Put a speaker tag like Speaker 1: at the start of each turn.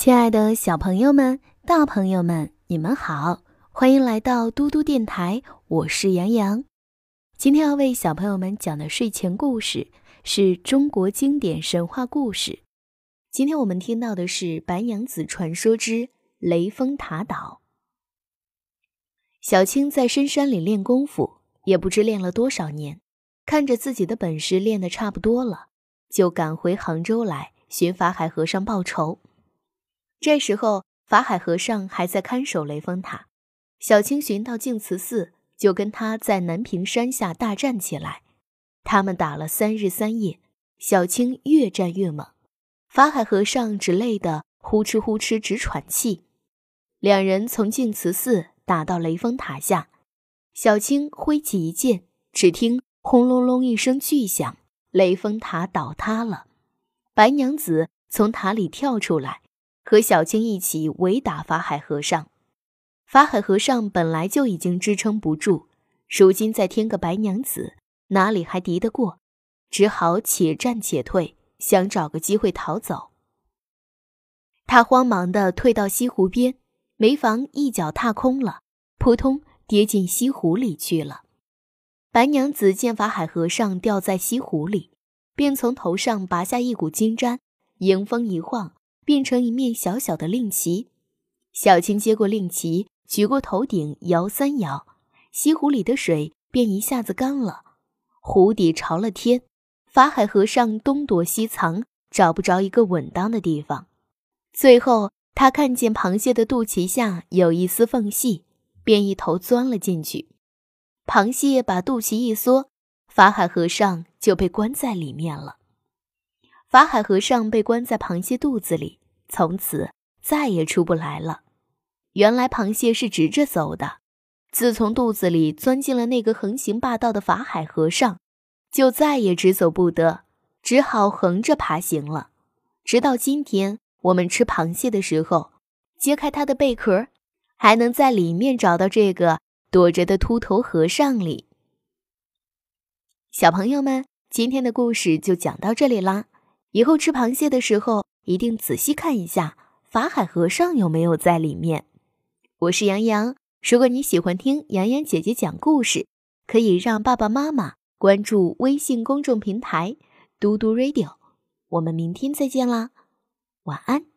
Speaker 1: 亲爱的小朋友们、大朋友们，你们好，欢迎来到嘟嘟电台，我是杨洋。今天要为小朋友们讲的睡前故事是中国经典神话故事。今天我们听到的是《白娘子传说之雷峰塔岛》。小青在深山里练功夫，也不知练了多少年，看着自己的本事练得差不多了，就赶回杭州来寻法海和尚报仇。这时候，法海和尚还在看守雷峰塔。小青寻到净慈寺，就跟他在南屏山下大战起来。他们打了三日三夜，小青越战越猛，法海和尚只累得呼哧呼哧直喘气。两人从净慈寺打到雷峰塔下，小青挥起一剑，只听轰隆隆一声巨响，雷峰塔倒塌了。白娘子从塔里跳出来。和小青一起围打法海和尚，法海和尚本来就已经支撑不住，如今再添个白娘子，哪里还敌得过？只好且战且退，想找个机会逃走。他慌忙地退到西湖边，没防一脚踏空了，扑通跌进西湖里去了。白娘子见法海和尚掉在西湖里，便从头上拔下一股金簪，迎风一晃。变成一面小小的令旗，小青接过令旗，举过头顶，摇三摇，西湖里的水便一下子干了，湖底朝了天。法海和尚东躲西藏，找不着一个稳当的地方。最后，他看见螃蟹的肚脐下有一丝缝隙，便一头钻了进去。螃蟹把肚脐一缩，法海和尚就被关在里面了。法海和尚被关在螃蟹肚子里。从此再也出不来了。原来螃蟹是直着走的，自从肚子里钻进了那个横行霸道的法海和尚，就再也直走不得，只好横着爬行了。直到今天，我们吃螃蟹的时候，揭开它的贝壳，还能在里面找到这个躲着的秃头和尚里。小朋友们，今天的故事就讲到这里啦。以后吃螃蟹的时候。一定仔细看一下法海和尚有没有在里面。我是杨洋，如果你喜欢听洋洋姐姐讲故事，可以让爸爸妈妈关注微信公众平台“嘟嘟 radio”。我们明天再见啦，晚安。